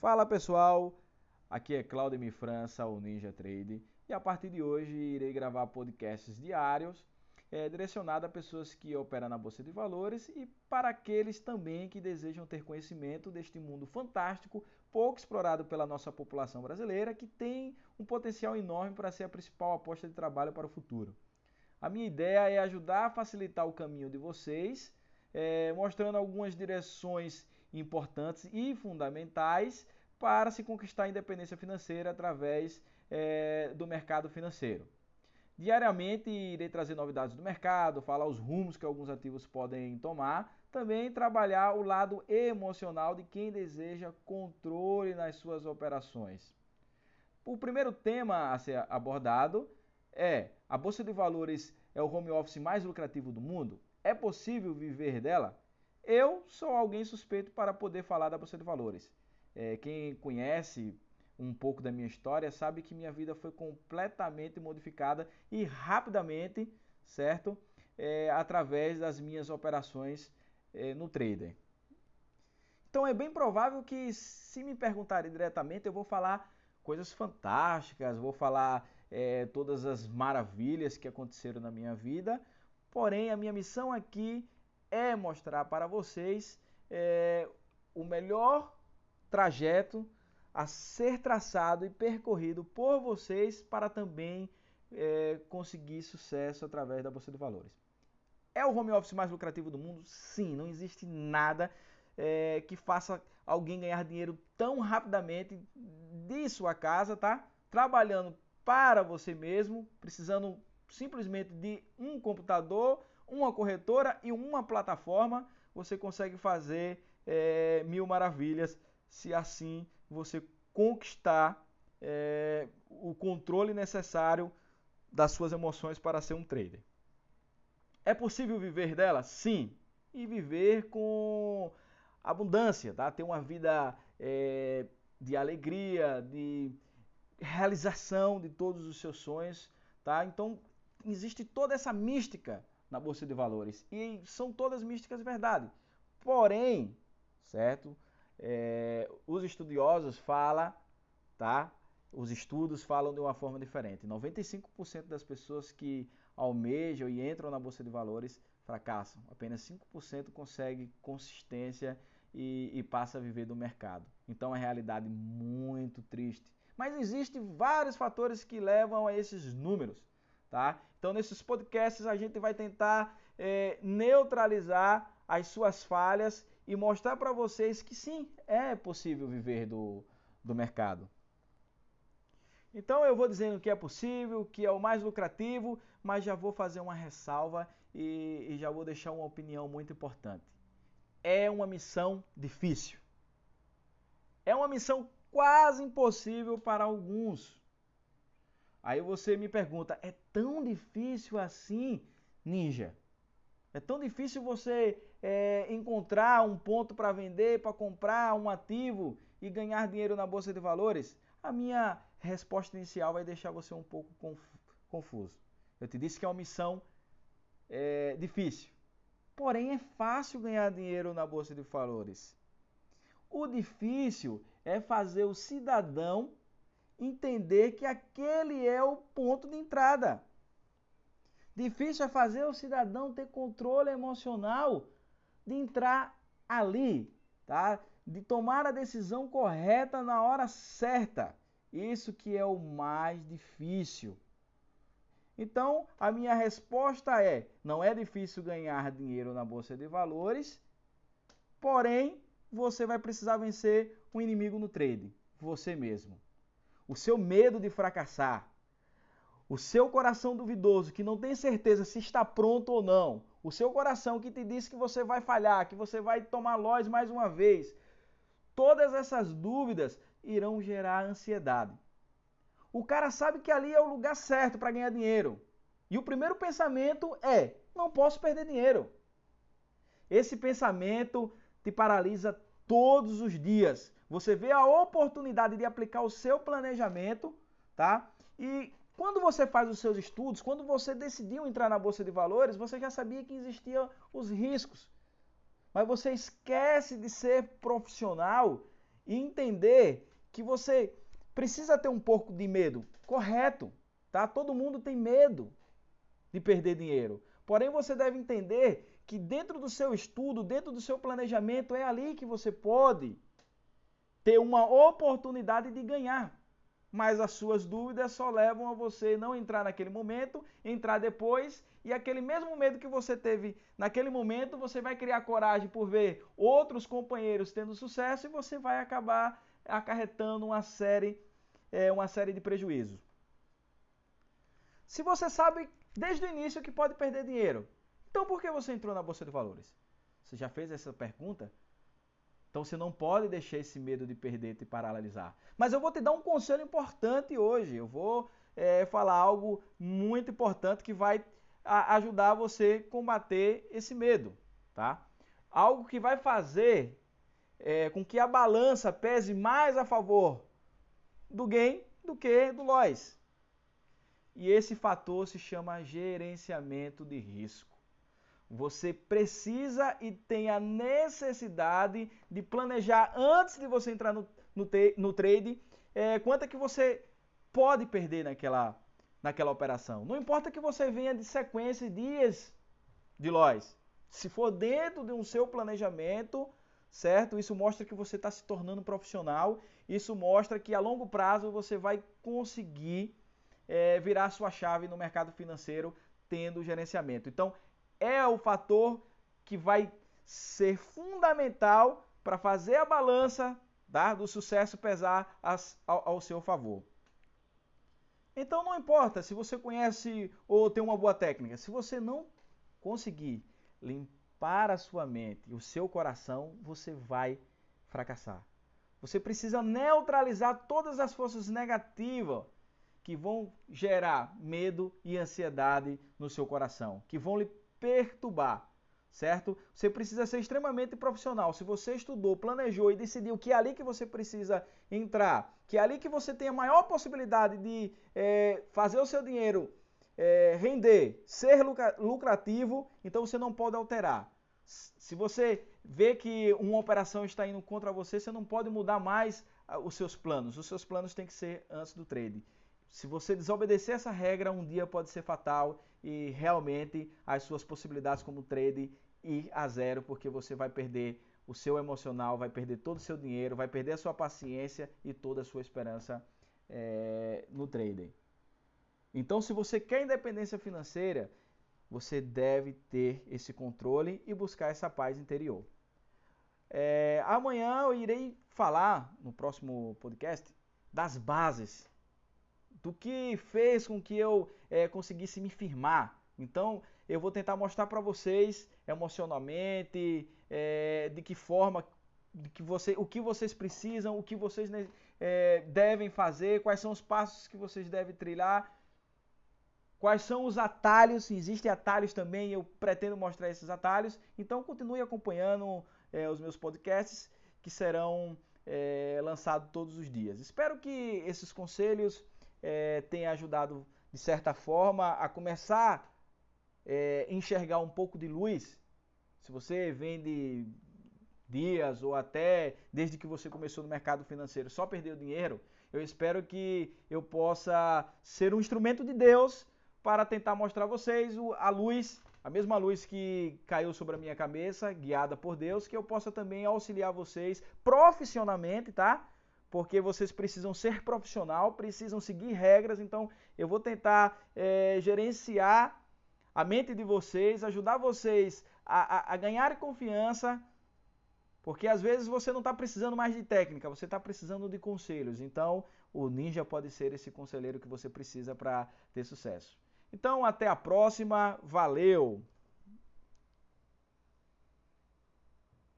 Fala pessoal, aqui é Claudemir França, o Ninja Trade, e a partir de hoje irei gravar podcasts diários é, direcionado a pessoas que operam na Bolsa de Valores e para aqueles também que desejam ter conhecimento deste mundo fantástico, pouco explorado pela nossa população brasileira, que tem um potencial enorme para ser a principal aposta de trabalho para o futuro. A minha ideia é ajudar a facilitar o caminho de vocês, é, mostrando algumas direções importantes e fundamentais para se conquistar a independência financeira através é, do mercado financeiro. Diariamente irei trazer novidades do mercado, falar os rumos que alguns ativos podem tomar, também trabalhar o lado emocional de quem deseja controle nas suas operações. O primeiro tema a ser abordado é: a bolsa de valores é o home office mais lucrativo do mundo? É possível viver dela? Eu sou alguém suspeito para poder falar da bolsa de valores. É, quem conhece um pouco da minha história sabe que minha vida foi completamente modificada e rapidamente, certo? É, através das minhas operações é, no trader. Então é bem provável que se me perguntarem diretamente eu vou falar coisas fantásticas, vou falar é, todas as maravilhas que aconteceram na minha vida. Porém, a minha missão aqui é mostrar para vocês é, o melhor trajeto a ser traçado e percorrido por vocês para também é, conseguir sucesso através da Bolsa de Valores. É o home office mais lucrativo do mundo? Sim, não existe nada é, que faça alguém ganhar dinheiro tão rapidamente de sua casa, tá? Trabalhando para você mesmo, precisando simplesmente de um computador, uma corretora e uma plataforma, você consegue fazer é, mil maravilhas se assim você conquistar é, o controle necessário das suas emoções para ser um trader. É possível viver dela? Sim. E viver com abundância, tá? Ter uma vida é, de alegria, de realização de todos os seus sonhos, tá? Então existe toda essa mística na bolsa de valores e são todas místicas verdade. Porém, certo? É, os estudiosos falam, tá? Os estudos falam de uma forma diferente. 95% das pessoas que almejam e entram na bolsa de valores fracassam. Apenas 5% consegue consistência e, e passa a viver do mercado. Então é realidade muito triste. Mas existem vários fatores que levam a esses números. Tá? Então, nesses podcasts, a gente vai tentar é, neutralizar as suas falhas e mostrar para vocês que sim, é possível viver do, do mercado. Então eu vou dizendo que é possível, que é o mais lucrativo, mas já vou fazer uma ressalva e, e já vou deixar uma opinião muito importante. É uma missão difícil. É uma missão quase impossível para alguns. Aí você me pergunta: é tão difícil assim, ninja? É tão difícil você é, encontrar um ponto para vender, para comprar um ativo e ganhar dinheiro na bolsa de valores? A minha resposta inicial vai deixar você um pouco confuso. Eu te disse que é uma missão é, difícil, porém é fácil ganhar dinheiro na bolsa de valores. O difícil é fazer o cidadão entender que aquele é o ponto de entrada. Difícil é fazer o cidadão ter controle emocional de entrar ali, tá? De tomar a decisão correta na hora certa. Isso que é o mais difícil. Então, a minha resposta é: não é difícil ganhar dinheiro na bolsa de valores, porém, você vai precisar vencer um inimigo no trade, você mesmo. O seu medo de fracassar, o seu coração duvidoso, que não tem certeza se está pronto ou não. O seu coração que te diz que você vai falhar, que você vai tomar loss mais uma vez. Todas essas dúvidas irão gerar ansiedade. O cara sabe que ali é o lugar certo para ganhar dinheiro. E o primeiro pensamento é: não posso perder dinheiro. Esse pensamento te paralisa todos os dias. Você vê a oportunidade de aplicar o seu planejamento, tá? E quando você faz os seus estudos, quando você decidiu entrar na bolsa de valores, você já sabia que existiam os riscos. Mas você esquece de ser profissional e entender que você precisa ter um pouco de medo. Correto, tá? Todo mundo tem medo de perder dinheiro. Porém, você deve entender que dentro do seu estudo, dentro do seu planejamento, é ali que você pode ter uma oportunidade de ganhar. Mas as suas dúvidas só levam a você não entrar naquele momento, entrar depois, e aquele mesmo medo que você teve naquele momento, você vai criar coragem por ver outros companheiros tendo sucesso e você vai acabar acarretando uma série, é, uma série de prejuízos. Se você sabe desde o início que pode perder dinheiro, então por que você entrou na Bolsa de Valores? Você já fez essa pergunta? Então você não pode deixar esse medo de perder te paralisar. Mas eu vou te dar um conselho importante hoje. Eu vou é, falar algo muito importante que vai ajudar você a combater esse medo, tá? Algo que vai fazer é, com que a balança pese mais a favor do gain do que do loss. E esse fator se chama gerenciamento de risco. Você precisa e tem a necessidade de planejar antes de você entrar no, no, no trade é, quanto é que você pode perder naquela, naquela operação. Não importa que você venha de sequência dias de loss. Se for dentro de um seu planejamento, certo? Isso mostra que você está se tornando profissional. Isso mostra que a longo prazo você vai conseguir é, virar sua chave no mercado financeiro tendo gerenciamento. Então, é o fator que vai ser fundamental para fazer a balança tá, do sucesso pesar as, ao, ao seu favor. Então não importa se você conhece ou tem uma boa técnica, se você não conseguir limpar a sua mente e o seu coração, você vai fracassar. Você precisa neutralizar todas as forças negativas que vão gerar medo e ansiedade no seu coração, que vão lhe perturbar, certo? Você precisa ser extremamente profissional. Se você estudou, planejou e decidiu que é ali que você precisa entrar, que é ali que você tem a maior possibilidade de é, fazer o seu dinheiro é, render, ser lucrativo, então você não pode alterar. Se você vê que uma operação está indo contra você, você não pode mudar mais ah, os seus planos. Os seus planos têm que ser antes do trade. Se você desobedecer essa regra, um dia pode ser fatal e realmente as suas possibilidades como trade ir a zero, porque você vai perder o seu emocional, vai perder todo o seu dinheiro, vai perder a sua paciência e toda a sua esperança é, no trading. Então, se você quer independência financeira, você deve ter esse controle e buscar essa paz interior. É, amanhã eu irei falar no próximo podcast das bases do que fez com que eu é, conseguisse me firmar. Então, eu vou tentar mostrar para vocês emocionalmente, é, de que forma, de que você, o que vocês precisam, o que vocês é, devem fazer, quais são os passos que vocês devem trilhar, quais são os atalhos, existem atalhos também, eu pretendo mostrar esses atalhos. Então, continue acompanhando os meus podcasts que serão lançados todos os dias. Espero que esses conselhos é, tenha ajudado, de certa forma, a começar a é, enxergar um pouco de luz. Se você vende dias ou até desde que você começou no mercado financeiro só perdeu dinheiro, eu espero que eu possa ser um instrumento de Deus para tentar mostrar a vocês a luz, a mesma luz que caiu sobre a minha cabeça, guiada por Deus, que eu possa também auxiliar vocês profissionalmente, tá? Porque vocês precisam ser profissional, precisam seguir regras. Então, eu vou tentar é, gerenciar a mente de vocês, ajudar vocês a, a, a ganhar confiança, porque às vezes você não está precisando mais de técnica, você está precisando de conselhos. Então, o Ninja pode ser esse conselheiro que você precisa para ter sucesso. Então, até a próxima. Valeu!